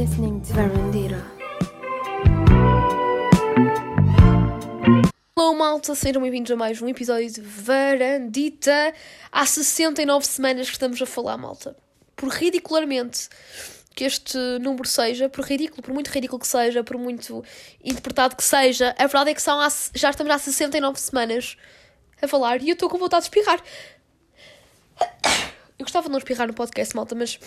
listening to Verandira. Olá malta, sejam bem-vindos a mais um episódio de Varandita. Há 69 semanas que estamos a falar, malta. Por ridicularmente que este número seja, por ridículo, por muito ridículo que seja, por muito interpretado que seja, a verdade é que são já estamos há 69 semanas a falar e eu estou com vontade de espirrar. Eu gostava de não espirrar no podcast, malta, mas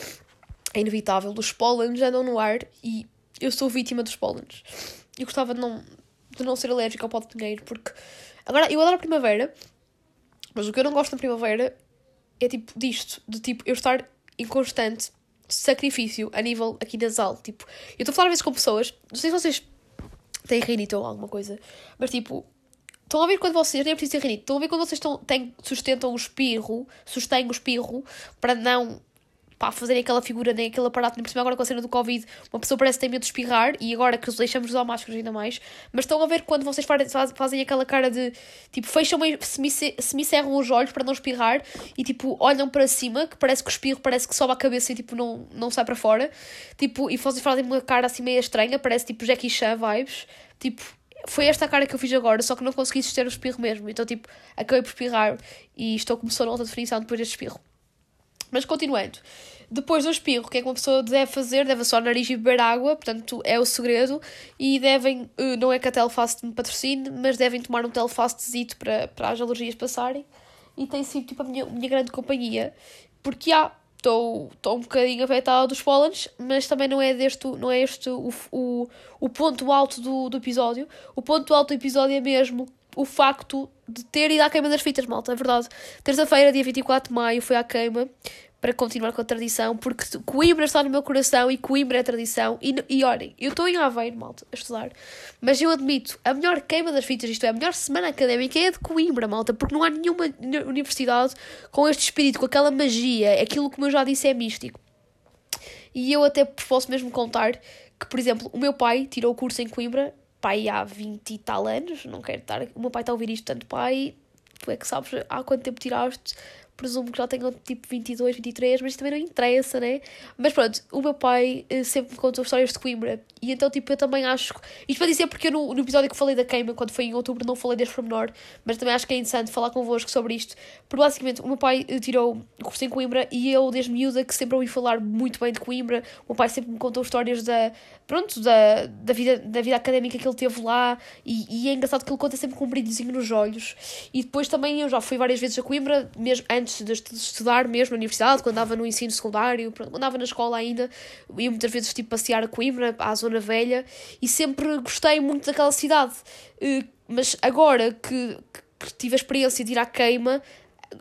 é inevitável. Os pólenes andam no ar e eu sou vítima dos pólenes. Eu gostava de não, de não ser alérgica ao pó de pinheiro, porque agora eu adoro a primavera, mas o que eu não gosto na primavera é tipo disto, de tipo eu estar em constante sacrifício a nível aqui nasal. Tipo, eu estou a falar às vezes com pessoas, não sei se vocês têm rinite ou alguma coisa, mas tipo, Estão a ver quando vocês, nem é preciso ter rinite, estão a ver quando vocês estão, têm, sustentam o espirro, sustêm o espirro, para não pá, fazerem aquela figura, nem aquele aparato, nem por cima agora com a cena do Covid, uma pessoa parece que tem medo de espirrar, e agora que deixamos de usar máscaras ainda mais, mas estão a ver quando vocês fazem aquela cara de, tipo, fecham, semi-cerram os olhos para não espirrar, e tipo, olham para cima, que parece que o espirro parece que sobe a cabeça e tipo, não, não sai para fora, tipo, e vocês fazem uma cara assim meio estranha, parece tipo Jackie Chan vibes, tipo, foi esta a cara que eu fiz agora, só que não consegui suster o espirro mesmo. Então, tipo, acabei por espirrar e estou começando outra definição depois deste espirro. Mas continuando. Depois do espirro, o que é que uma pessoa deve fazer? Deve só o nariz e beber água, portanto é o segredo. E devem, eh, não é que a Telfast me patrocine, mas devem tomar um Telfastzito para, para as alergias passarem. E tem sido tipo a minha, minha grande companhia. Porque há, estou, estou um bocadinho afetada dos pólenes, mas também não é, deste, não é este o, o, o ponto alto do, do episódio. O ponto alto do episódio é mesmo o facto de ter ido à queima das fitas, malta, é verdade. Terça-feira, dia 24 de maio, fui à queima para continuar com a tradição, porque Coimbra está no meu coração e Coimbra é tradição. E, e olhem, eu estou em Aveiro, malta, a estudar, mas eu admito, a melhor queima das fitas, isto é, a melhor semana académica é a de Coimbra, malta, porque não há nenhuma universidade com este espírito, com aquela magia, aquilo que, eu já disse, é místico. E eu até posso mesmo contar que, por exemplo, o meu pai tirou o curso em Coimbra, pai há 20 e tal anos, não quero estar. O meu pai está a ouvir isto, tanto pai, tu é que sabes há quanto tempo tiraste presumo que já tenham tipo 22, 23, mas isso também não interessa, né? Mas pronto, o meu pai uh, sempre me contou histórias de Coimbra e então tipo eu também acho. Isto para dizer porque eu no, no episódio que falei da queima, quando foi em outubro, não falei deste pormenor, mas também acho que é interessante falar convosco sobre isto. Porque basicamente o meu pai uh, tirou o curso em Coimbra e eu, desde miúda, que sempre ouvi falar muito bem de Coimbra, o meu pai sempre me contou histórias da. Pronto, da, da, vida, da vida académica que ele teve lá e, e é engraçado que ele conta sempre com um brilhozinho nos olhos. E depois também eu já fui várias vezes a Coimbra, mesmo antes antes de estudar mesmo na universidade, quando andava no ensino secundário, quando andava na escola ainda, ia muitas vezes tipo passear a Coimbra, à Zona Velha, e sempre gostei muito daquela cidade. Eh, mas agora que, que tive a experiência de ir à queima,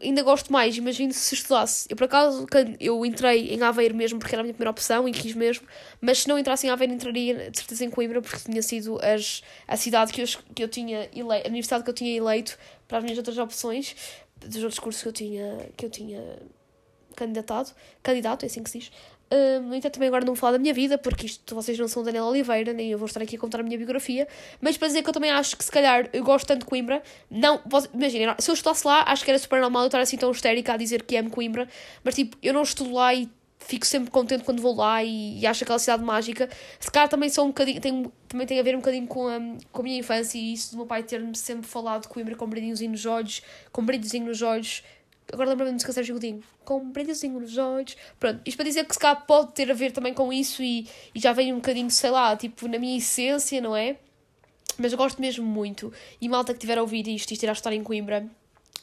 ainda gosto mais, imagino se estudasse. Eu, por acaso, eu entrei em Aveiro mesmo porque era a minha primeira opção e quis mesmo, mas se não entrasse em Aveiro, entraria de certeza em Coimbra porque tinha sido as, a cidade que eu, que eu tinha eleito, a universidade que eu tinha eleito para as minhas outras opções dos outros cursos que eu tinha, que eu tinha candidatado, candidato, é assim que se diz. No entanto, também agora não vou falar da minha vida, porque isto vocês não são Daniela Oliveira, nem eu vou estar aqui a contar a minha biografia, mas para dizer que eu também acho que se calhar eu gosto tanto de Coimbra, não, imaginem, se eu estudasse lá, acho que era super normal eu estar assim tão histérica a dizer que amo Coimbra, mas tipo, eu não estudo lá e fico sempre contente quando vou lá e, e acho aquela cidade mágica. Se calhar também sou um bocadinho, tem, também tem a ver um bocadinho com a, com a minha infância e isso do meu pai ter-me sempre falado de Coimbra com brilhinhozinho nos olhos, com brilhozinho nos olhos. Agora lembro-me de música Sérgio Godinho. Com brilhozinho nos olhos. Pronto, isto para dizer que se calhar pode ter a ver também com isso e, e já vem um bocadinho, sei lá, tipo, na minha essência, não é? Mas eu gosto mesmo muito. E malta que tiver a ouvir isto, isto irá estar em Coimbra,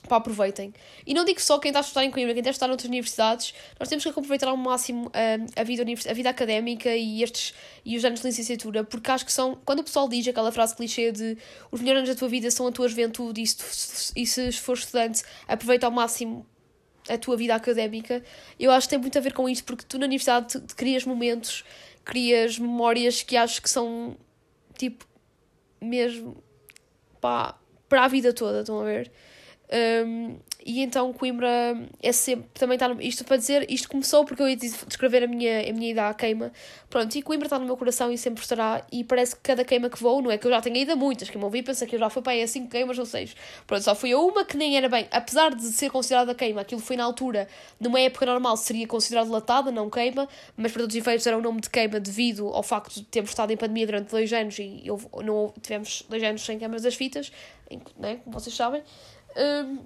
Pá, aproveitem. E não digo só quem está a estudar em Coimbra, quem está a estudar noutras universidades, nós temos que aproveitar ao máximo uh, a, vida a vida académica e, estes, e os anos de licenciatura, porque acho que são, quando o pessoal diz aquela frase clichê de os melhores anos da tua vida são a tua juventude e se, e se for estudante, aproveita ao máximo a tua vida académica, eu acho que tem muito a ver com isso, porque tu na universidade crias momentos, crias memórias que acho que são, tipo, mesmo, pá, para a vida toda, estão a ver? Um, e então Coimbra é sempre, também está no, isto para dizer, isto começou porque eu ia descrever a minha, a minha ida à queima, pronto, e Coimbra está no meu coração e sempre estará, e parece que cada queima que vou, não é que eu já tenha ido a muitas, quem me ouvi pensa que eu já fui para aí a 5 queimas ou 6, pronto, só fui a uma que nem era bem, apesar de ser considerada queima, aquilo foi na altura, numa época normal seria considerado latada, não queima, mas para todos os efeitos era o nome de queima devido ao facto de termos estado em pandemia durante dois anos e eu, não, tivemos dois anos sem câmaras das fitas, né, como vocês sabem, um,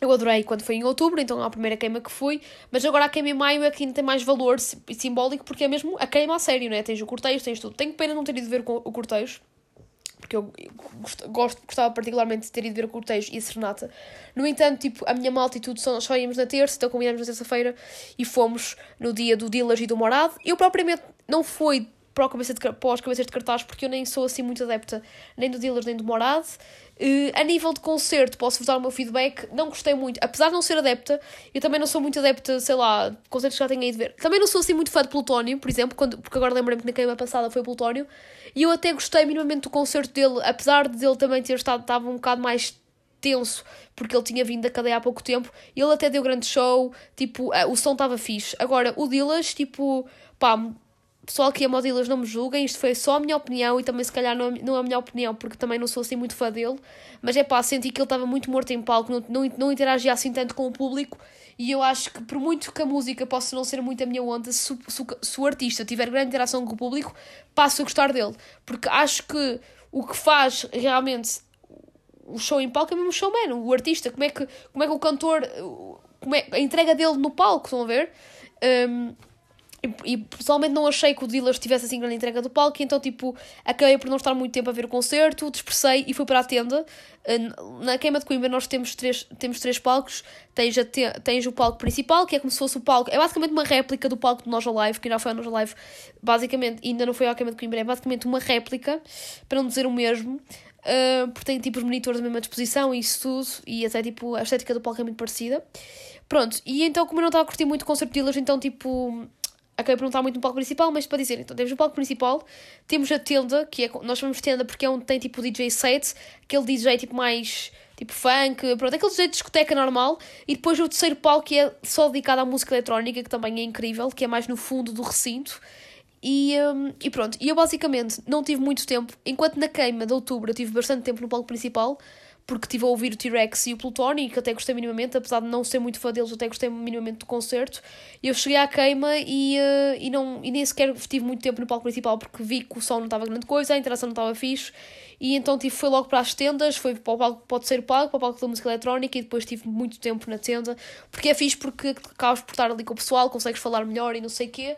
eu adorei quando foi em outubro, então a primeira queima que fui, mas agora a queima em maio é que ainda tem mais valor simbólico porque é mesmo a queima a sério, né? Tens o cortejo, tens tudo. Tenho pena não ter ido ver o cortejo, porque eu gosto, gostava particularmente de ter ido ver o cortejo e a serenata. No entanto, tipo, a minha malta e tudo só, só íamos na terça, então combinamos na terça-feira e fomos no dia do Dillas e do Morado. Eu propriamente não fui para, o cabeça de, para os cabeças de cartaz porque eu nem sou assim muito adepta nem do Dillas nem do Morado. Uh, a nível de concerto, posso-vos dar o meu feedback. Não gostei muito, apesar de não ser adepta, eu também não sou muito adepta, sei lá, concertos que já tenho aí de ver. Também não sou assim muito fã de Plutónio, por exemplo, quando, porque agora lembrei-me que na queima passada foi Plutónio, e eu até gostei minimamente do concerto dele, apesar de ele também ter estado, estava um bocado mais tenso, porque ele tinha vindo da cadeia há pouco tempo, ele até deu grande show, tipo, uh, o som estava fixe. Agora, o Dillas, tipo, pá, pessoal que ama o Dillas não me julguem, isto foi só a minha opinião e também se calhar não, é, não é a minha opinião porque também não sou assim muito fã dele, mas é pá, senti que ele estava muito morto em palco, não, não, não interagia assim tanto com o público. E eu acho que por muito que a música possa não ser muito a minha onda, se, se, se o artista tiver grande interação com o público, passo a gostar dele, porque acho que o que faz realmente o show em palco é mesmo o showman, o artista, como é que, como é que o cantor, como é, a entrega dele no palco, estão a ver? Um, e, e pessoalmente não achei que o Dillas tivesse assim grande entrega do palco, então tipo, acabei por não estar muito tempo a ver o concerto, dispersei e fui para a tenda. Na queima de Coimbra nós temos três, temos três palcos. Tens, a te, tens o palco principal, que é como se fosse o palco, é basicamente uma réplica do palco do Nós Live, que já foi ao Nós Live, basicamente, ainda não foi à queima de Coimbra, é basicamente uma réplica, para não dizer o mesmo. Uh, porque tem tipo os monitores da mesma disposição e isso tudo, e até tipo a estética do palco é muito parecida. Pronto, e então, como eu não estava a curtir muito o concerto de Dillas, então tipo acabei por não estar muito no palco principal, mas para dizer, então temos o palco principal, temos a tenda, que é, nós chamamos tenda porque é onde tem tipo DJ set, aquele DJ tipo mais tipo funk, pronto, aquele DJ de discoteca normal, e depois o terceiro palco que é só dedicado à música eletrónica, que também é incrível, que é mais no fundo do recinto. E, um, e pronto, e eu basicamente não tive muito tempo, enquanto na queima de outubro eu tive bastante tempo no palco principal, porque estive a ouvir o T-Rex e o Plutónio, que até gostei minimamente, apesar de não ser muito fã deles, até gostei minimamente do concerto. Eu cheguei à queima e, uh, e, não, e nem sequer tive muito tempo no palco principal, porque vi que o som não estava grande coisa, a interação não estava fixe, e então tive, foi logo para as tendas, foi para o palco, pode ser o palco, para o palco da música eletrónica, e depois tive muito tempo na tenda, porque é fixe, porque acabas por estar ali com o pessoal, consegues falar melhor e não sei o quê,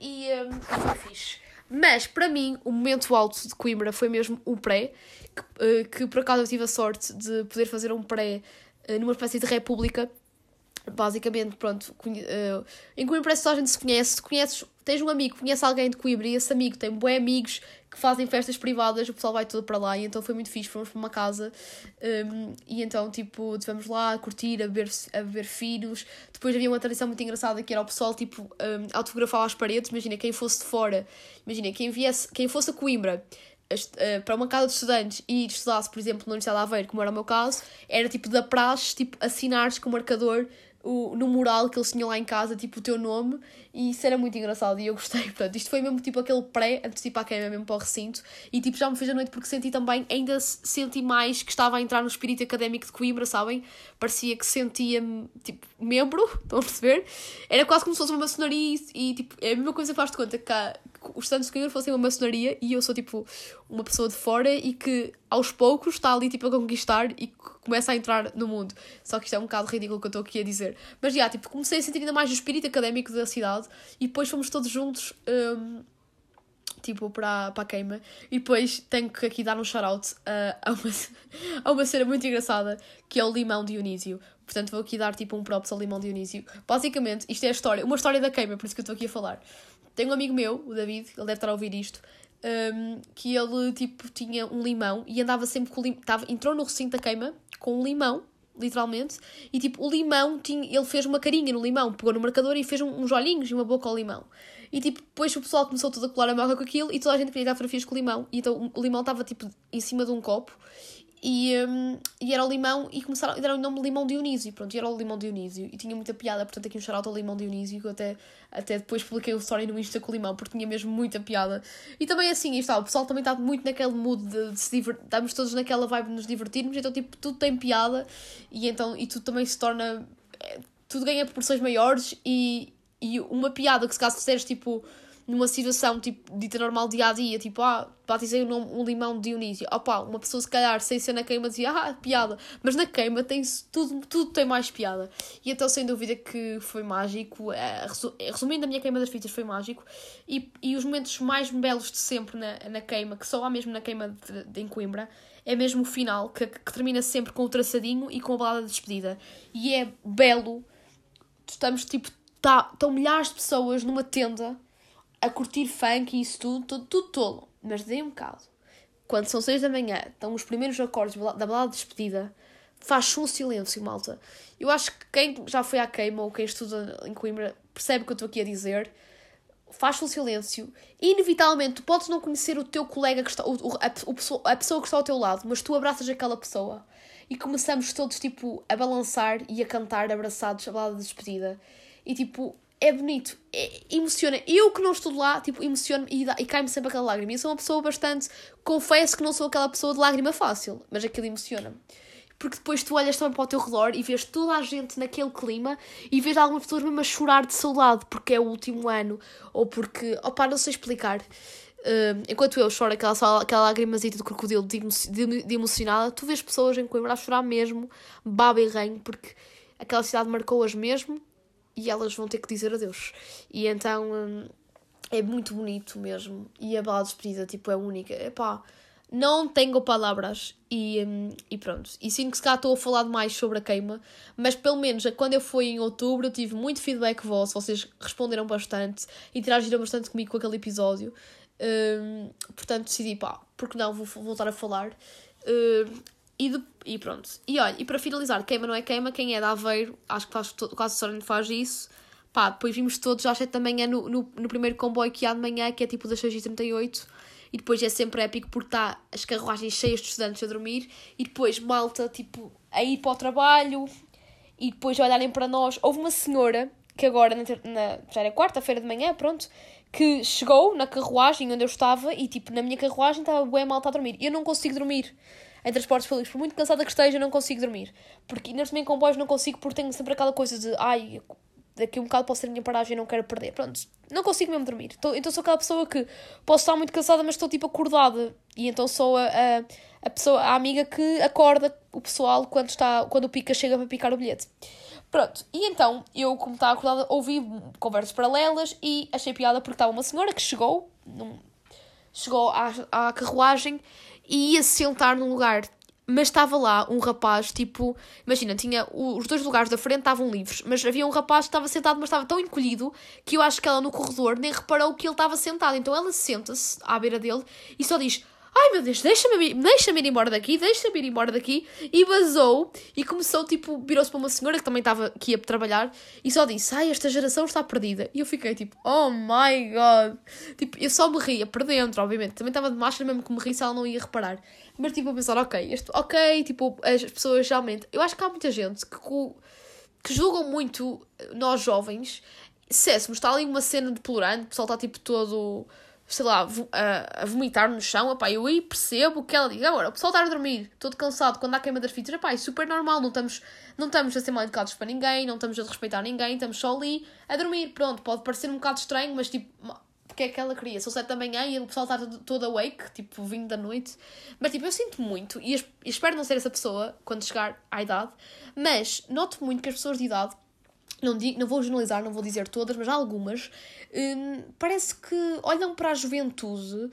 e um, foi fixe. Mas, para mim, o momento alto de Coimbra foi mesmo o pré, que, uh, que por acaso eu tive a sorte de poder fazer um pré uh, numa espécie de república. Basicamente, pronto, uh, em Coimbra que a gente se conhece. Conheces, tens um amigo, conhece alguém de Coimbra e esse amigo tem bons amigos que fazem festas privadas, o pessoal vai todo para lá e então foi muito fixe. Fomos para uma casa um, e então, tipo, estivemos lá a curtir, a beber, a beber finos. Depois havia uma tradição muito engraçada que era o pessoal, tipo, um, autografar as paredes. Imagina, quem fosse de fora, imagina, quem, viesse, quem fosse a Coimbra eh, para uma casa de estudantes e estudasse, por exemplo, na Universidade de Aveiro, como era o meu caso, era tipo da praxe, tipo, assinares com o marcador o, no mural que eles tinham lá em casa, tipo, o teu nome, e isso era muito engraçado e eu gostei. Portanto, isto foi mesmo tipo aquele pré, antes de ir para a queima, mesmo para o recinto, e tipo, já me fez a noite porque senti também, ainda senti mais que estava a entrar no espírito académico de Coimbra, sabem? Parecia que sentia-me, tipo, membro, estão a perceber? Era quase como se fosse uma maçonaria e, tipo, é a mesma coisa, faz de conta que cá, os de Coimbra fossem uma maçonaria e eu sou tipo uma pessoa de fora e que aos poucos está ali tipo a conquistar e começa a entrar no mundo. Só que isto é um bocado ridículo que eu estou aqui a dizer. Mas já, tipo, comecei a sentir ainda mais o espírito académico da cidade e depois fomos todos juntos. Um, tipo, para, a queima. E depois tenho que aqui dar um shout-out uh, a, uma, a uma cena muito engraçada, que é o limão Dionísio. Portanto, vou aqui dar tipo um props ao limão Dionísio. Basicamente, isto é a história, uma história da queima, por isso que eu estou aqui a falar. Tenho um amigo meu, o David, ele deve estar a ouvir isto, um, que ele, tipo, tinha um limão e andava sempre com o limão, entrou no recinto da queima com um limão, literalmente, e tipo, o limão, tinha, ele fez uma carinha no limão, pegou no marcador e fez um, uns olhinhos e uma boca ao limão. E tipo, depois o pessoal começou todo a colar a boca com aquilo e toda a gente queria dar fotografias com o limão. E então o limão estava tipo em cima de um copo E, um, e era o limão, e começaram, e deram o nome Limão Dionísio, pronto, e era o Limão Dionísio, e tinha muita piada, portanto aqui um shout ao Limão Dionísio, que eu até, até depois publiquei o story no Insta com o limão, porque tinha mesmo muita piada. E também assim, está, o pessoal também está muito naquele mood de, de se divertir, estamos todos naquela vibe de nos divertirmos, então tipo, tudo tem piada, e então, e tudo também se torna, é, tudo ganha proporções maiores, e, e uma piada que se caso disseres tipo numa situação tipo, dita normal dia a dia, tipo, ah, batizei o nome, um limão de Dionísio. Opá, uma pessoa se calhar sem ser na queima dizia, ah, piada. Mas na queima tem tudo, tudo tem mais piada. E então, sem dúvida que foi mágico. É, resumindo, a minha queima das fitas foi mágico. E, e os momentos mais belos de sempre na, na queima, que só há mesmo na queima de, de, em Coimbra, é mesmo o final, que, que termina sempre com o traçadinho e com a balada de despedida. E é belo. Estamos tipo, tá, estão milhares de pessoas numa tenda a curtir funk e isso tudo, tudo, tudo tolo. Mas dei um bocado. Quando são seis da manhã, estão os primeiros acordes da balada de despedida, faz um silêncio, malta. Eu acho que quem já foi à queima ou quem estuda em Coimbra percebe o que eu estou aqui a dizer. Faz um silêncio. Inevitavelmente, tu podes não conhecer o teu colega, que está, o, a, a, a pessoa que está ao teu lado, mas tu abraças aquela pessoa. E começamos todos, tipo, a balançar e a cantar abraçados a balada de despedida. E, tipo, é bonito, é, emociona. Eu que não estou lá, tipo, emociono-me e, e cai-me sempre aquela lágrima. Eu sou uma pessoa bastante. Confesso que não sou aquela pessoa de lágrima fácil, mas aquilo emociona-me. Porque depois tu olhas também para o teu redor e vês toda a gente naquele clima e vês algumas pessoas mesmo a chorar de saudade porque é o último ano ou porque, opá, não sei explicar. Uh, enquanto eu choro aquela, aquela lágrimazita de crocodilo de, de, de, emocionada, tu vês pessoas em Coimbra a chorar mesmo, baba e reino, porque aquela cidade marcou-as mesmo e elas vão ter que dizer adeus. E então hum, é muito bonito mesmo. E a balada de despedida tipo, é única. Epá, não tenho palavras e, hum, e pronto. E sinto que se cá estou a falar mais sobre a queima, mas pelo menos quando eu fui em outubro eu tive muito feedback vosso, vocês responderam bastante, interagiram bastante comigo com aquele episódio. Um, portanto decidi, pá, porque não, vou voltar a falar. Um, e, de, e pronto. E olha, e para finalizar, queima não é queima, quem é de Aveiro, acho que faz, quase só faz isso. Pá, depois vimos todos às 7 da manhã no, no, no primeiro comboio que há de manhã, que é tipo das 6h38. E depois é sempre épico porque está as carruagens cheias de estudantes a dormir. E depois malta, tipo, a ir para o trabalho. E depois olharem para nós. Houve uma senhora, que agora, na, na já era quarta-feira de manhã, pronto, que chegou na carruagem onde eu estava e, tipo, na minha carruagem estava bem malta a dormir. Eu não consigo dormir em transportes públicos, por muito cansada que esteja, não consigo dormir. Porque ainda também em comboios não consigo, porque tenho sempre aquela coisa de ai, daqui um bocado pode ser a minha paragem e não quero perder. Pronto, não consigo mesmo dormir. então sou aquela pessoa que posso estar muito cansada, mas estou tipo acordada. E então sou a, a, a pessoa, a amiga que acorda o pessoal quando, está, quando o pica chega para picar o bilhete. Pronto, e então eu, como estava acordada, ouvi conversas paralelas e achei piada porque estava uma senhora que chegou, num, chegou à, à carruagem e ia se sentar num lugar. Mas estava lá um rapaz, tipo, imagina, tinha os dois lugares da frente estavam livres, mas havia um rapaz que estava sentado, mas estava tão encolhido que eu acho que ela no corredor nem reparou que ele estava sentado. Então ela senta-se à beira dele e só diz: ai meu Deus, deixa-me deixa ir embora daqui, deixa-me ir embora daqui. E vazou e começou, tipo, virou-se para uma senhora que também estava aqui a trabalhar e só disse, ai, esta geração está perdida. E eu fiquei tipo, oh my god. Tipo, eu só me ria por dentro, obviamente. Também estava de máscara mesmo que me ri se ela não ia reparar. Mas tipo, a pensar, ok, este, ok, tipo, as pessoas realmente. Eu acho que há muita gente que, que julgam muito nós jovens. Se está ali uma cena de plurante, o pessoal está tipo todo sei lá, a, vomitar no chão, opá, eu aí percebo o que ela diz. Agora, o pessoal está a dormir, todo cansado, quando há queima das fitas, opá, é super normal, não estamos, não estamos a ser mal educados para ninguém, não estamos a respeitar ninguém, estamos só ali a dormir. Pronto, pode parecer um bocado estranho, mas tipo, porque é que ela queria? São sete da manhã e o pessoal está todo awake, tipo, vindo da noite. Mas tipo, eu sinto muito, e espero não ser essa pessoa quando chegar à idade, mas noto muito que as pessoas de idade não, digo, não vou generalizar, não vou dizer todas, mas algumas, hum, parece que olham para a juventude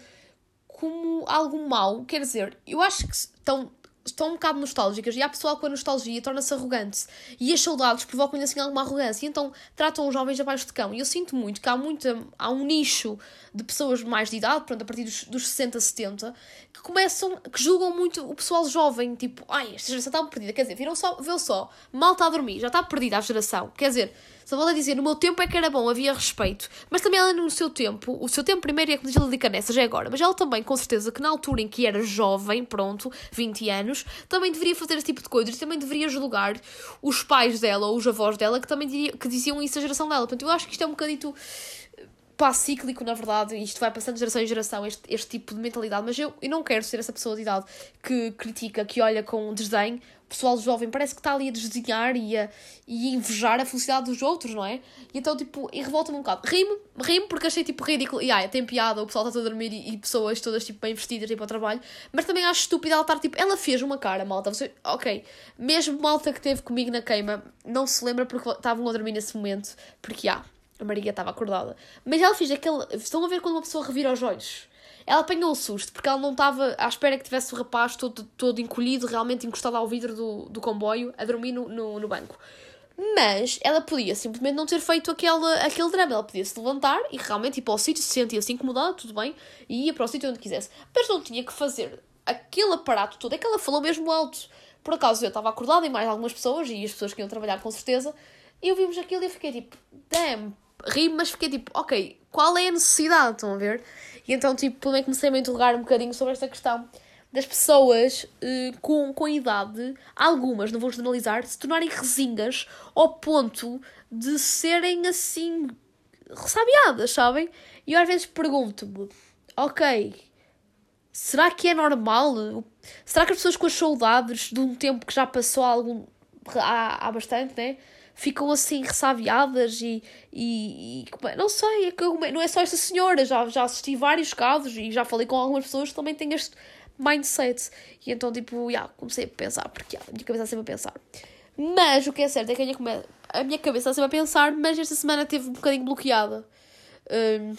como algo mau. Quer dizer, eu acho que estão estão um bocado nostálgicas e há pessoal com a nostalgia torna-se arrogante. E as saudades provocam-lhe assim alguma arrogância. E então tratam os jovens abaixo de cão. E eu sinto muito que há, muita, há um nicho de pessoas mais de idade, pronto, a partir dos, dos 60, 70 que começam, que julgam muito o pessoal jovem, tipo, ai, esta geração está perdida, quer dizer, viram só, vê só, mal está a dormir, já está perdida a geração, quer dizer, Só volto a dizer, no meu tempo é que era bom, havia respeito. Mas também ela no seu tempo, o seu tempo primeiro é que ela dedica nessa, já é agora. Mas ela também, com certeza, que na altura em que era jovem, pronto, 20 anos, também deveria fazer esse tipo de coisas. Também deveria julgar os pais dela ou os avós dela que também diria, que diziam isso à geração dela. Portanto, eu acho que isto é um bocadito pá, cíclico, na verdade, isto vai passando de geração em geração, este, este tipo de mentalidade, mas eu, eu não quero ser essa pessoa de idade que critica, que olha com desdém pessoal jovem parece que está ali a desdenhar e a, e invejar a felicidade dos outros, não é? E então, tipo, e revolta-me um bocado. Rimo, rimo porque achei, tipo, ridículo. E, ah, tem piada, o pessoal está todo a dormir e, e, pessoas todas, tipo, bem vestidas, tipo, ao trabalho. Mas também acho estúpido ela estar, tipo, ela fez uma cara, malta. Você, ok, mesmo malta que teve comigo na queima, não se lembra porque estavam a dormir nesse momento. Porque, ah, a Maria estava acordada. Mas ela fez aquele... Estão a ver quando uma pessoa revira os olhos? Ela apanhou o susto, porque ela não estava à espera que tivesse o rapaz todo, todo encolhido, realmente encostado ao vidro do, do comboio, a dormir no, no, no banco. Mas ela podia simplesmente não ter feito aquele, aquele drama. Ela podia se levantar e realmente ir para o sítio, se sentia-se incomodada, tudo bem, e ia para o sítio onde quisesse. Mas não tinha que fazer aquele aparato todo. É que ela falou mesmo alto. Por acaso eu estava acordada e mais algumas pessoas, e as pessoas que iam trabalhar com certeza, e eu vimos aquilo e eu fiquei tipo, damn, ri, mas fiquei tipo, ok, qual é a necessidade? Estão a ver? E então, tipo, também comecei a me interrogar um bocadinho sobre esta questão das pessoas uh, com, com idade, algumas, não vou generalizar, se tornarem resingas ao ponto de serem assim ressabiadas, sabem? E eu às vezes pergunto-me, ok, será que é normal? Será que as pessoas com as saudades de um tempo que já passou algum, há, há bastante, né? Ficam assim ressabiadas e, e, e é, não sei, é que eu, não é só esta senhora, já, já assisti vários casos e já falei com algumas pessoas que também têm este mindset. E então, tipo, yeah, comecei a pensar, porque yeah, a minha cabeça está sempre a pensar. Mas o que é certo é que a minha, a minha cabeça está sempre a pensar, mas esta semana teve um bocadinho bloqueada. Um,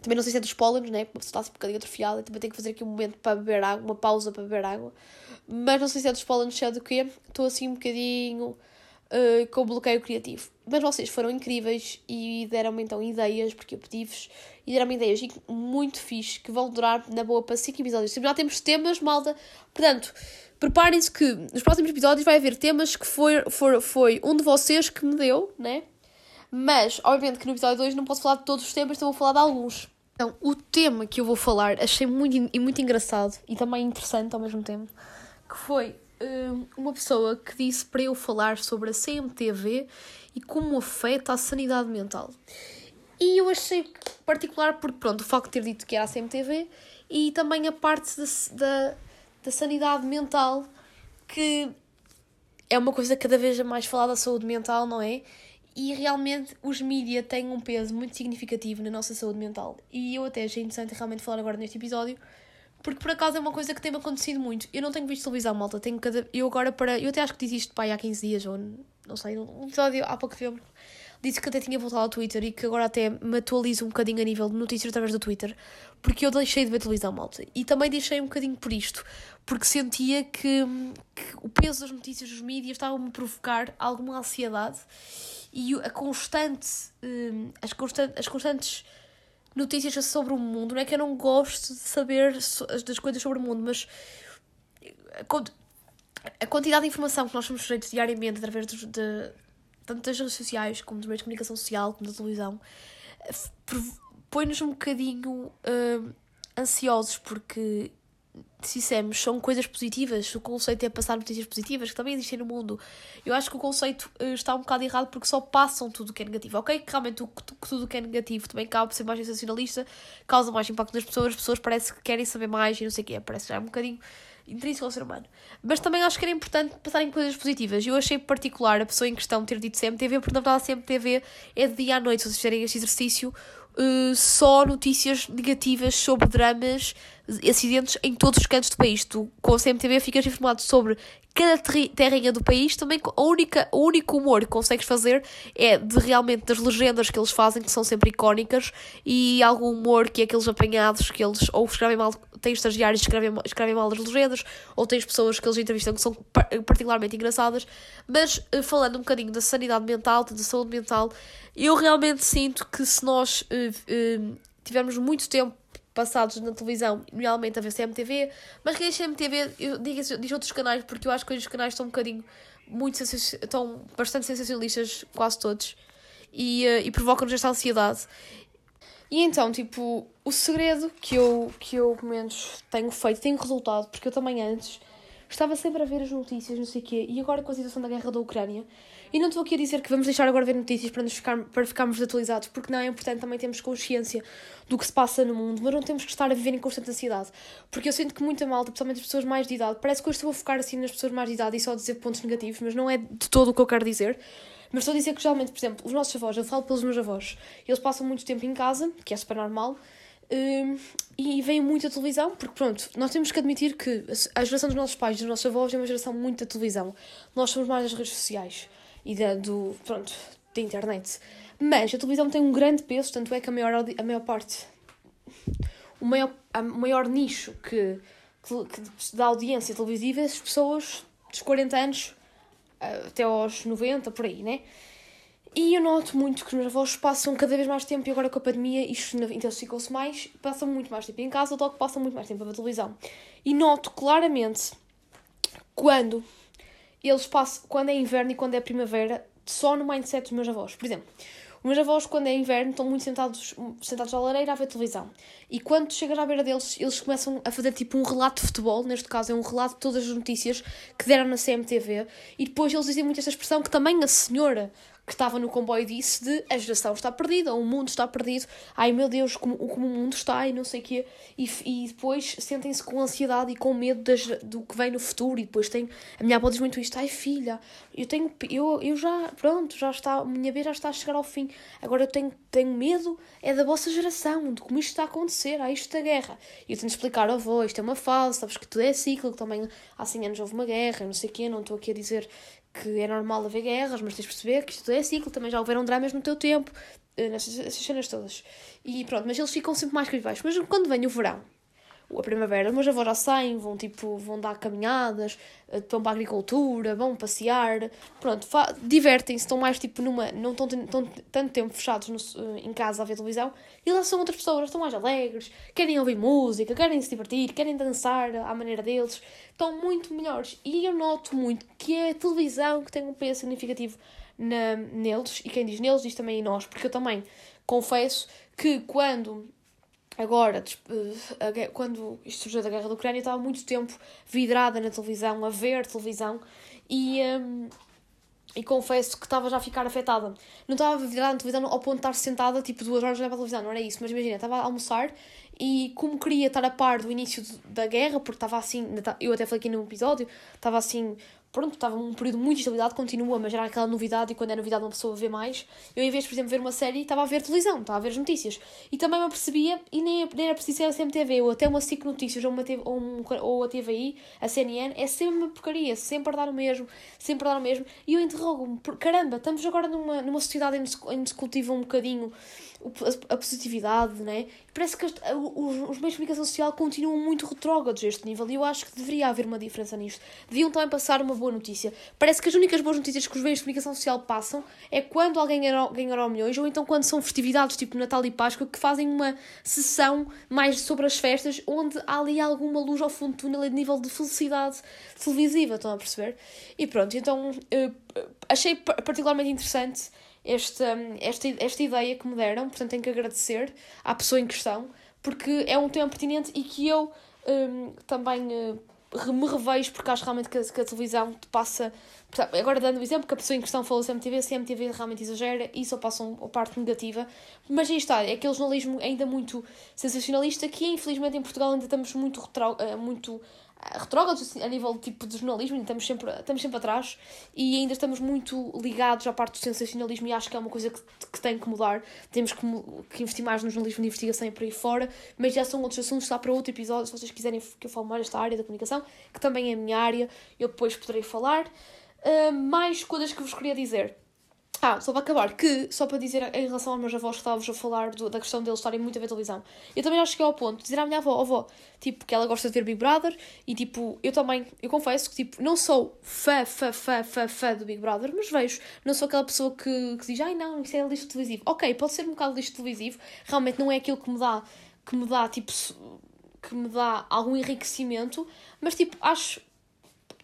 também não sei se é dos pólenes, né? Porque está assim um bocadinho atrofiada. Também tenho que fazer aqui um momento para beber água, uma pausa para beber água. Mas não sei se é dos pólenes, se é do quê. Estou assim um bocadinho uh, com o bloqueio criativo. Mas vocês foram incríveis e deram-me então ideias, porque eu pedi-vos, e deram-me ideias muito fixe que vão durar na boa para 5 episódios. Já temos temas, malda. Portanto, preparem-se que nos próximos episódios vai haver temas que foi, foi, foi um de vocês que me deu, né? Mas, obviamente, que no episódio 2 não posso falar de todos os temas, então vou falar de alguns. Então, o tema que eu vou falar achei muito, muito engraçado e também interessante ao mesmo tempo, que foi uma pessoa que disse para eu falar sobre a CMTV e como afeta a sanidade mental. E eu achei particular porque, pronto, o facto de ter dito que era a CMTV e também a parte da, da, da sanidade mental, que é uma coisa cada vez mais falada, a saúde mental, não é? E realmente os mídias têm um peso muito significativo na nossa saúde mental. E eu até achei interessante realmente falar agora neste episódio, porque por acaso é uma coisa que tem acontecido muito. Eu não tenho visto televisão, malta. Tenho cada... Eu agora para. Eu até acho que disse isto pai, há 15 dias, ou não sei, um episódio há pouco tempo. Disse que até tinha voltado ao Twitter e que agora até me atualizo um bocadinho a nível de notícias através do Twitter, porque eu deixei de ver televisão, malta. E também deixei um bocadinho por isto, porque sentia que, que o peso das notícias dos mídias estava-me a provocar alguma ansiedade e a constante. Hum, as, as constantes notícias sobre o mundo. Não é que eu não gosto de saber das coisas sobre o mundo, mas a quantidade de informação que nós somos sujeitos diariamente através de, de tanto das redes sociais como dos meios de comunicação social, como da televisão, põe-nos um bocadinho uh, ansiosos porque dissemos, são coisas positivas, o conceito é passar notícias positivas, que também existem no mundo. Eu acho que o conceito uh, está um bocado errado porque só passam tudo o que é negativo. Ok, que realmente tudo o que é negativo também acaba por ser mais sensacionalista, causa mais impacto nas pessoas, as pessoas parece que querem saber mais e não sei o quê, parece que já é um bocadinho intrínseco ao ser humano. Mas também acho que era importante passar em coisas positivas. Eu achei particular a pessoa em questão ter dito CMTV, porque na verdade a CMTV é de dia à noite, se vocês fizerem este exercício, uh, só notícias negativas sobre dramas acidentes em todos os cantos do país. Tu, com a CMTV, ficas informado sobre cada terrinha do país. Também a única, o único humor que consegues fazer é de realmente das legendas que eles fazem, que são sempre icónicas, e algum humor que é aqueles apanhados que eles ou escrevem mal, têm estagiários que escrevem, escrevem mal as legendas, ou tens pessoas que eles entrevistam que são particularmente engraçadas. Mas eh, falando um bocadinho da sanidade mental, da saúde mental, eu realmente sinto que se nós uh, uh, tivermos muito tempo passados na televisão, nomeadamente a ver CMTV, mas quem é CMTV, eu digo, digo outros canais, porque eu acho que os canais estão um bocadinho, muito estão bastante sensacionalistas, quase todos. e, uh, e provoca-nos esta ansiedade. E então, tipo, o segredo que eu, que eu, pelo menos, tenho feito, tem resultado, porque eu também antes estava sempre a ver as notícias, não sei o quê, e agora com a situação da guerra da Ucrânia, e não estou aqui a dizer que vamos deixar agora ver notícias para, nos ficar, para ficarmos atualizados, porque não é importante também termos consciência do que se passa no mundo, mas não temos que estar a viver em constante ansiedade. Porque eu sinto que muita malta, principalmente as pessoas mais de idade, parece que hoje estou a focar assim nas pessoas mais de idade e só a dizer pontos negativos, mas não é de todo o que eu quero dizer. Mas estou a dizer que geralmente, por exemplo, os nossos avós, eu falo pelos meus avós, eles passam muito tempo em casa, que é super normal, um, e veem muito a televisão, porque pronto, nós temos que admitir que a geração dos nossos pais e dos nossos avós é uma geração muito da televisão. Nós somos mais das redes sociais e da, do, pronto, da internet. Mas a televisão tem um grande peso, tanto é que a maior, a maior parte, o maior, a maior nicho que, que, que dá audiência televisiva é as pessoas dos 40 anos eh, até aos 90, por aí, né? E eu noto muito que os meus avós passam cada vez mais tempo, e agora com a pandemia isto intensificou-se mais, passam muito mais tempo em casa, que passam muito mais tempo a ver televisão. E noto claramente quando eles passam, quando é inverno e quando é primavera, só no mindset dos meus avós. Por exemplo, os meus avós, quando é inverno, estão muito sentados, sentados à lareira a ver televisão. E quando chegas à beira deles, eles começam a fazer tipo um relato de futebol, neste caso é um relato de todas as notícias que deram na CMTV. E depois eles dizem muito esta expressão que também a senhora que estava no comboio disse de a geração está perdida, o mundo está perdido, ai meu Deus, como, como o mundo está e não sei o quê. E, e depois sentem-se com ansiedade e com medo das, do que vem no futuro. E depois tem. A minha avó diz muito isto: ai filha, eu tenho. Eu, eu já. Pronto, já está. A minha vez já está a chegar ao fim. Agora eu tenho, tenho medo é da vossa geração, de como isto está a acontecer, há isto da guerra. E eu tenho de explicar, avó, isto é uma fase, sabes que tudo é ciclo, que também há 100 anos houve uma guerra, não sei o quê, não estou aqui a dizer que é normal haver guerras, mas tens de perceber que isto é ciclo, também já houveram dramas no teu tempo, eh, nessas cenas todas. E pronto, mas eles ficam sempre mais baixos. Mas quando vem o verão, a primavera, os meus avós já saem, vão tipo, vão dar caminhadas, eh, vão para a agricultura, vão passear, pronto, divertem-se, estão mais tipo numa, não estão, estão tanto tempo fechados no, eh, em casa a ver televisão, e lá são outras pessoas, estão mais alegres, querem ouvir música, querem se divertir, querem dançar à maneira deles, estão muito melhores. E eu noto muito que é a televisão que tem um peso significativo na, neles, e quem diz neles diz também em nós, porque eu também confesso que quando Agora, eh, quando isto surgiu da guerra da Ucrânia, estava muito tempo vidrada na televisão, a ver televisão, e, um, e confesso que estava já a ficar afetada. Não estava vidrada na televisão ao ponto de estar sentada, tipo, duas horas a olhar para a televisão, não era isso, mas imagina, estava a almoçar e como queria estar a par do início da guerra, porque estava assim, eu até falei aqui no episódio, estava assim pronto, estava um período muito de estabilidade, continua, mas era aquela novidade e quando é novidade uma pessoa vê mais. Eu, em vez por exemplo, ver uma série, estava a ver televisão, estava a ver as notícias. E também me apercebia, e nem, nem era preciso ser a CMTV, ou até uma SIC Notícias, ou, uma ou, um, ou a TVI, a CNN, é sempre uma porcaria, sempre a dar o mesmo, sempre a dar o mesmo. E eu interrogo-me, caramba, estamos agora numa, numa sociedade em que se cultiva um bocadinho a positividade, né? Parece que os meios de comunicação social continuam muito retrógrados a este nível e eu acho que deveria haver uma diferença nisto. Deviam também passar uma boa notícia. Parece que as únicas boas notícias que os meios de comunicação social passam é quando alguém ganhar milhões ou então quando são festividades tipo Natal e Páscoa que fazem uma sessão mais sobre as festas onde há ali alguma luz ao fundo do túnel a nível de felicidade televisiva, estão a perceber? E pronto, então uh, achei particularmente interessante esta, esta, esta ideia que me deram, portanto tenho que agradecer à pessoa em questão, porque é um tema pertinente e que eu um, também uh, me revejo, porque acho realmente que a, que a televisão te passa. Agora, dando o exemplo, que a pessoa em questão falou CMTV, se a MTV realmente exagera e só passa a parte negativa, mas aí está, é aquele jornalismo ainda muito sensacionalista que, infelizmente, em Portugal ainda estamos muito, uh, muito retrógrados assim, a nível tipo de jornalismo, estamos sempre, estamos sempre atrás e ainda estamos muito ligados à parte do sensacionalismo e acho que é uma coisa que, que tem que mudar. Temos que, que investir mais no jornalismo de investigação e por aí fora, mas já são outros assuntos, está para outro episódio, se vocês quiserem que eu fale mais desta área da comunicação, que também é a minha área, eu depois poderei falar. Uh, mais coisas que vos queria dizer. Ah, só para acabar, que, só para dizer em relação aos meus avós que estávamos a falar do, da questão deles estarem muito a ver televisão, eu também já cheguei ao ponto de dizer à minha avó, avó, tipo, que ela gosta de ver Big Brother e, tipo, eu também, eu confesso que, tipo, não sou fã, fã, fã, fã, fã do Big Brother, mas vejo, não sou aquela pessoa que, que diz, ai não, isso é lixo televisivo. Ok, pode ser um bocado lixo televisivo, realmente não é aquilo que me dá, que me dá, tipo, que me dá algum enriquecimento, mas, tipo, acho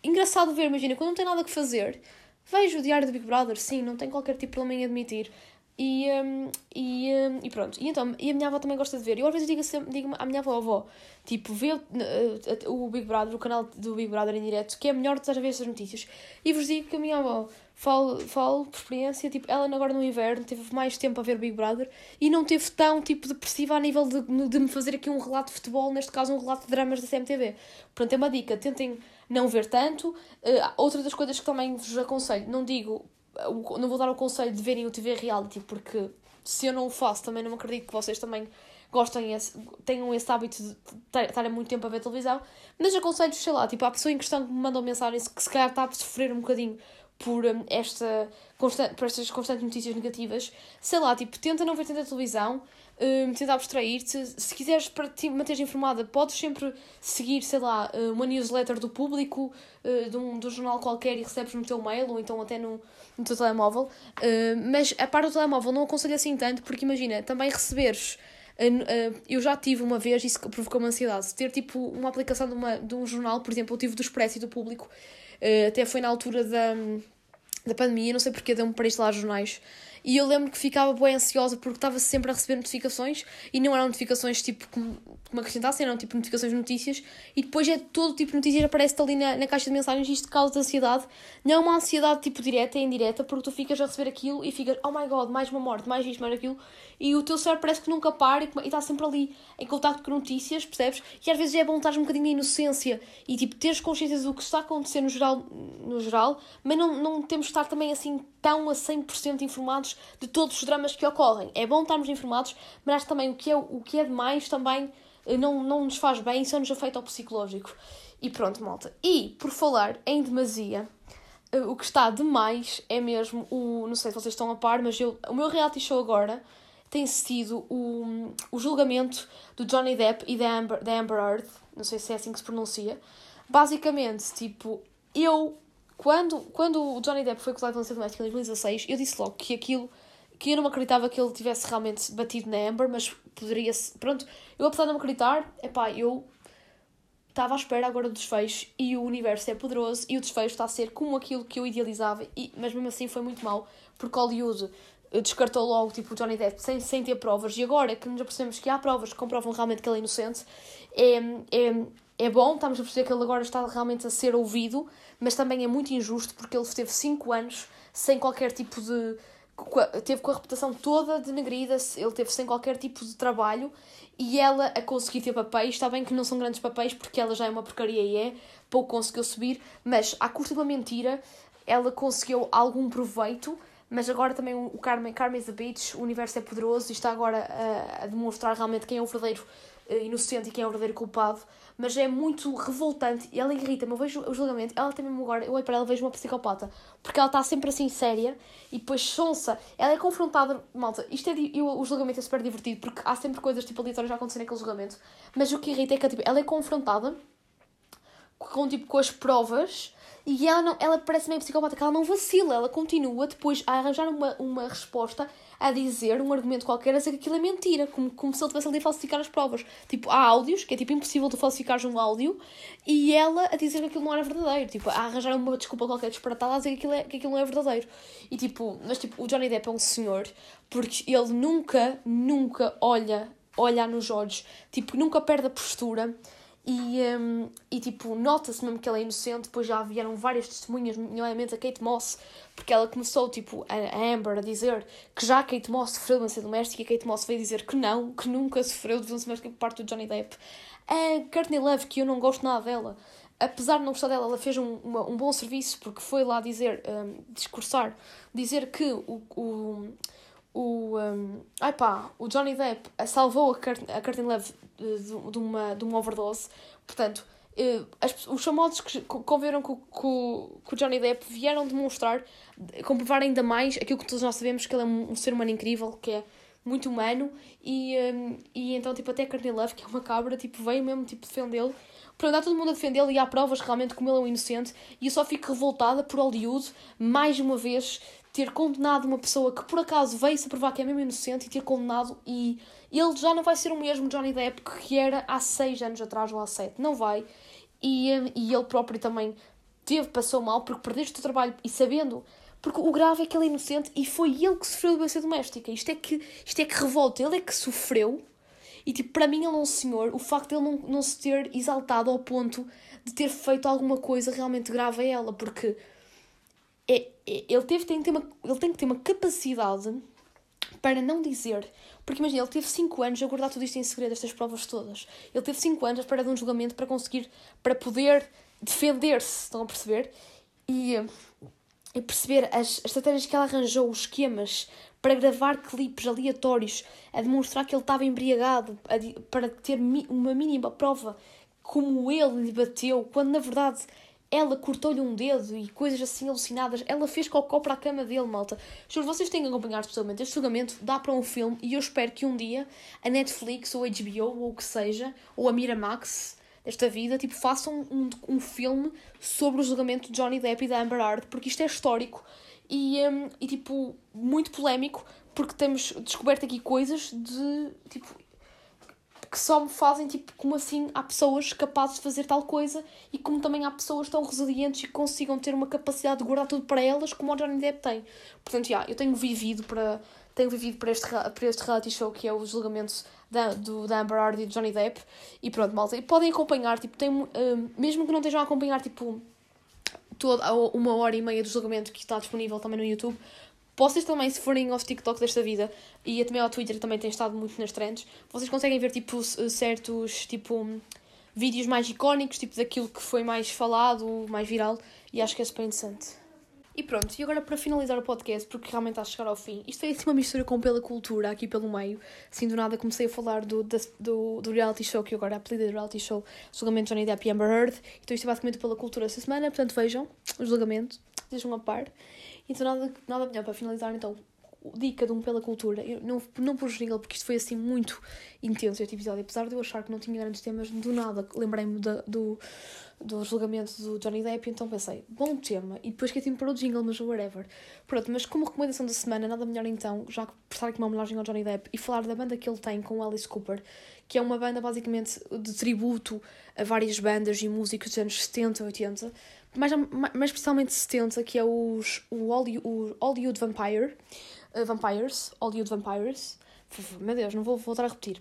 engraçado ver, imagina, quando não tem nada que fazer Vejo o diário do Big Brother, sim, não tenho qualquer tipo de problema em admitir. E, um, e, um, e pronto. E, então, e a minha avó também gosta de ver. Eu às vezes digo, sempre, digo à minha avó, avó, tipo, vê uh, o Big Brother, o canal do Big Brother em direto, que é melhor de estar a ver essas notícias. E vos digo que a minha avó, falo, falo por experiência, tipo, ela agora no inverno teve mais tempo a ver Big Brother e não teve tão, tipo, depressiva a nível de, de me fazer aqui um relato de futebol, neste caso um relato de dramas da CMTV. Portanto, é uma dica, tentem não ver tanto. Uh, outra das coisas que também vos aconselho, não digo não vou dar o conselho de verem o TV reality, porque se eu não o faço, também não acredito que vocês também gostem, esse, tenham esse hábito de estarem muito tempo a ver televisão, mas aconselho, sei lá, tipo, a pessoa em questão que me mandou mensagens que se calhar está a sofrer um bocadinho por, um, esta constante, por estas constantes notícias negativas, sei lá, tipo, tenta não ver tanta televisão, um, tenta abstrair-te. Se quiseres para te manteres informada, podes sempre seguir, sei lá, hum, uma newsletter do público, uh, de, um, de um jornal qualquer e recebes no teu mail ou então até no, no teu telemóvel. Mas a parte do telemóvel não aconselho assim tanto, porque imagina, também receberes. Eu já tive uma vez, isso provocou-me ansiedade, ter tipo uma aplicação de, uma, de um jornal, por exemplo, eu tive do Expresso e do Público, até foi na altura da, da pandemia, não sei porque deu-me para instalar jornais. E eu lembro que ficava bem ansiosa porque estava sempre a receber notificações e não eram notificações tipo como, acrescentassem, eram tipo notificações de notícias e depois é todo tipo de notícias aparece ali na, na caixa de mensagens e isto causa ansiedade. Não é uma ansiedade tipo direta, é indireta, porque tu ficas a receber aquilo e ficas, oh my god, mais uma morte, mais isto, mais aquilo, e o teu cérebro parece que nunca para e, está sempre ali em contato com notícias, percebes? E às vezes é bom estar um bocadinho de inocência e tipo teres consciência do que está a acontecer no geral, no geral mas não, não temos de estar também assim tão a 100% informados de todos os dramas que ocorrem. É bom estarmos informados, mas acho também o que é, o que é demais também eh, não, não nos faz bem, só nos afeta ao psicológico. E pronto, malta. E, por falar em demasia, eh, o que está demais é mesmo o. Não sei se vocês estão a par, mas eu, o meu reality show agora tem sido o, o julgamento do Johnny Depp e da Amber, da Amber Heard. Não sei se é assim que se pronuncia. Basicamente, tipo, eu. Quando, quando o Johnny Depp foi acusado de violência doméstica em 2016, eu disse logo que aquilo que eu não acreditava que ele tivesse realmente batido na Amber, mas poderia. Pronto, eu apesar de não acreditar, epá, eu estava à espera agora do desfecho e o universo é poderoso e o desfecho está a ser como aquilo que eu idealizava, e, mas mesmo assim foi muito mal, porque Hollywood eh, descartou logo tipo, o Johnny Depp sem, sem ter provas, e agora que nos apercebemos que há provas que comprovam realmente que ele é inocente, é, é, é bom, estamos a perceber que ele agora está realmente a ser ouvido, mas também é muito injusto porque ele esteve 5 anos sem qualquer tipo de teve com a reputação toda denegrida, ele teve sem qualquer tipo de trabalho e ela a conseguir ter papéis, está bem que não são grandes papéis porque ela já é uma porcaria e é, pouco conseguiu subir, mas à custa de uma mentira ela conseguiu algum proveito, mas agora também o Carmen, Carmen is the Beach, o universo é poderoso e está agora a, a demonstrar realmente quem é o verdadeiro inocente e quem é o verdadeiro culpado mas é muito revoltante e ela irrita-me. Eu vejo o julgamento, ela tem mesmo agora, eu olho para ela e vejo uma psicopata, porque ela está sempre assim séria e depois sonsa. Ela é confrontada, malta, isto é, eu, o julgamento é super divertido porque há sempre coisas tipo aleatórias a acontecer naquele julgamento, mas o que irrita é que tipo, ela é confrontada com, tipo, com as provas e ela, não, ela parece meio psicopata, que ela não vacila, ela continua depois a arranjar uma, uma resposta, a dizer um argumento qualquer, a dizer que aquilo é mentira, como, como se ele tivesse ali a falsificar as provas. Tipo, há áudios, que é tipo impossível de falsificar um áudio, e ela a dizer que aquilo não era verdadeiro, tipo, a arranjar uma desculpa qualquer disparatada a dizer que aquilo, é, que aquilo não é verdadeiro. E tipo, mas tipo, o Johnny Depp é um senhor, porque ele nunca, nunca olha, olha nos olhos, tipo, nunca perde a postura e, um, e tipo, nota-se mesmo que ela é inocente. Depois já vieram várias testemunhas, nomeadamente a Kate Moss, porque ela começou, tipo, a Amber a dizer que já a Kate Moss sofreu violência doméstica e a Kate Moss veio dizer que não, que nunca sofreu violência doméstica por parte do Johnny Depp. A Courtney Love, que eu não gosto nada dela, apesar de não gostar dela, ela fez um, uma, um bom serviço porque foi lá dizer, um, discursar, dizer que o, o o, um, ai pá, o Johnny Depp salvou a, Kurt, a Courtney Love de, de, uma, de uma overdose. Portanto, eh, as, os famosos que conviveram com, com, com o Johnny Depp vieram demonstrar, comprovar ainda mais aquilo que todos nós sabemos, que ele é um, um ser humano incrível, que é muito humano, e, um, e então, tipo, até a Courtney Love, que é uma cabra, tipo, veio mesmo, tipo, defendê-lo. Portanto, há todo mundo a defendê-lo e há provas realmente como ele é um inocente, e eu só fico revoltada por Hollywood, mais uma vez, ter condenado uma pessoa que por acaso veio-se a provar que é mesmo inocente e ter condenado e ele já não vai ser o mesmo Johnny Depp que era há seis anos atrás ou há sete. Não vai. E, e ele próprio também teve, passou mal porque perdeste o trabalho e sabendo Porque o grave é que ele é inocente e foi ele que sofreu violência doméstica. Isto é que, isto é que revolta. Ele é que sofreu. E, tipo, para mim, ele é um senhor. O facto de ele não, não se ter exaltado ao ponto de ter feito alguma coisa realmente grave a ela. Porque é, ele, teve, tem que ter uma, ele tem que ter uma capacidade para não dizer. Porque imagina, ele teve 5 anos a guardar tudo isto em segredo, estas provas todas. Ele teve 5 anos à espera de um julgamento para conseguir, para poder defender-se, estão a perceber? E e perceber as, as estratégias que ela arranjou, os esquemas, para gravar clipes aleatórios, a demonstrar que ele estava embriagado, a, para ter mi, uma mínima prova como ele lhe bateu, quando na verdade ela cortou-lhe um dedo e coisas assim alucinadas. Ela fez cocó para a cama dele, malta. Juro, vocês têm que acompanhar especialmente este julgamento, dá para um filme e eu espero que um dia a Netflix ou a HBO ou o que seja, ou a Miramax, desta vida, tipo, façam um, um filme sobre o julgamento de Johnny Depp e da Amber Heard, porque isto é histórico e, um, e tipo, muito polémico, porque temos descoberto aqui coisas de, tipo, que só me fazem, tipo, como assim há pessoas capazes de fazer tal coisa e como também há pessoas tão resilientes e que consigam ter uma capacidade de guardar tudo para elas como o Johnny Depp tem. Portanto, já, eu tenho vivido para tenho vivido para este, para este reality show que é o julgamento da, do, da Amber Heard e do Johnny Depp. E pronto, malta. E podem acompanhar, tipo, tem, uh, mesmo que não estejam a acompanhar, tipo, toda uma hora e meia do julgamento que está disponível também no YouTube. Vocês também, se forem aos TikTok desta vida e também ao Twitter, também tem estado muito nas trends, vocês conseguem ver, tipo, certos, tipo, vídeos mais icónicos, tipo, daquilo que foi mais falado, mais viral, e acho que é super interessante. E pronto, e agora para finalizar o podcast, porque realmente está a chegar ao fim, isto foi assim uma mistura com pela cultura aqui pelo meio. Assim do nada comecei a falar do, do, do reality show, que agora é apelido de reality show, julgamento Johnny Depp e Amber Heard. Então isto é basicamente pela cultura essa semana, portanto vejam o julgamento, estejam a par. Então nada, nada melhor para finalizar então dica de um pela cultura, eu não, não por jingle, porque isto foi assim muito intenso este episódio, apesar de eu achar que não tinha grandes temas, do nada lembrei-me do, do julgamento do Johnny Depp, então pensei, bom tema, e depois que assim para o jingle, mas whatever. Pronto, mas como recomendação da semana, nada melhor então, já prestar aqui uma homenagem ao Johnny Depp e falar da banda que ele tem com Alice Cooper, que é uma banda basicamente de tributo a várias bandas e músicos dos anos 70, 80, mais, mais especialmente 70, que é os, o, Hollywood, Vampire, uh, Vampires, Hollywood Vampires, meu Deus, não vou voltar a repetir.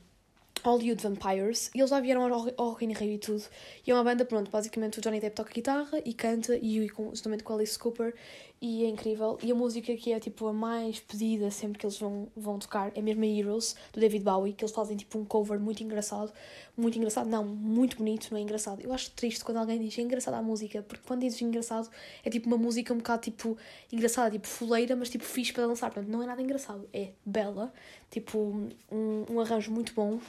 Hollywood Vampires, e eles já vieram ao, Rock in Rio e tudo. E é uma banda, pronto, basicamente o Johnny Depp toca guitarra e canta, e com, justamente com Alice Cooper, e é incrível. E a música que é tipo a mais pedida sempre que eles vão, vão tocar é mesmo a Heroes, do David Bowie, que eles fazem tipo um cover muito engraçado. Muito engraçado, não, muito bonito, não é engraçado. Eu acho triste quando alguém diz é engraçada a música, porque quando dizes engraçado é tipo uma música um bocado tipo engraçada, tipo fuleira, mas tipo fixe para dançar. Portanto, não é nada engraçado, é bela, tipo um, um arranjo muito bom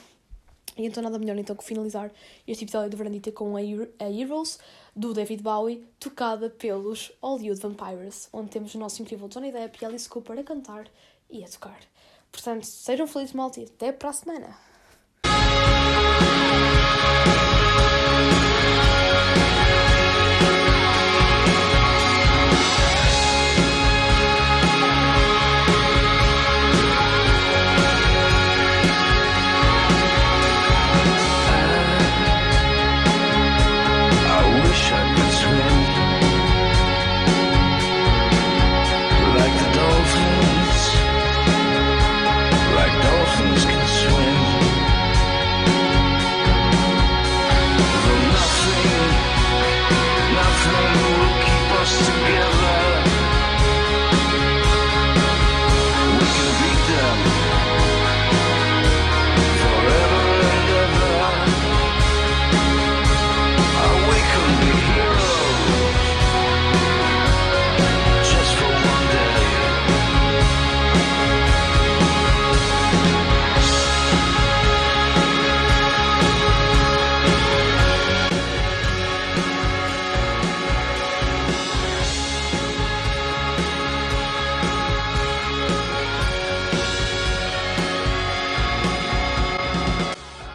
e então nada melhor então que finalizar este episódio do Verandita com a, a Heroes do David Bowie, tocada pelos Hollywood Vampires, onde temos o nosso incrível Johnny Depp e Alice Cooper a cantar e a tocar. Portanto, sejam felizes, malta, até para a semana!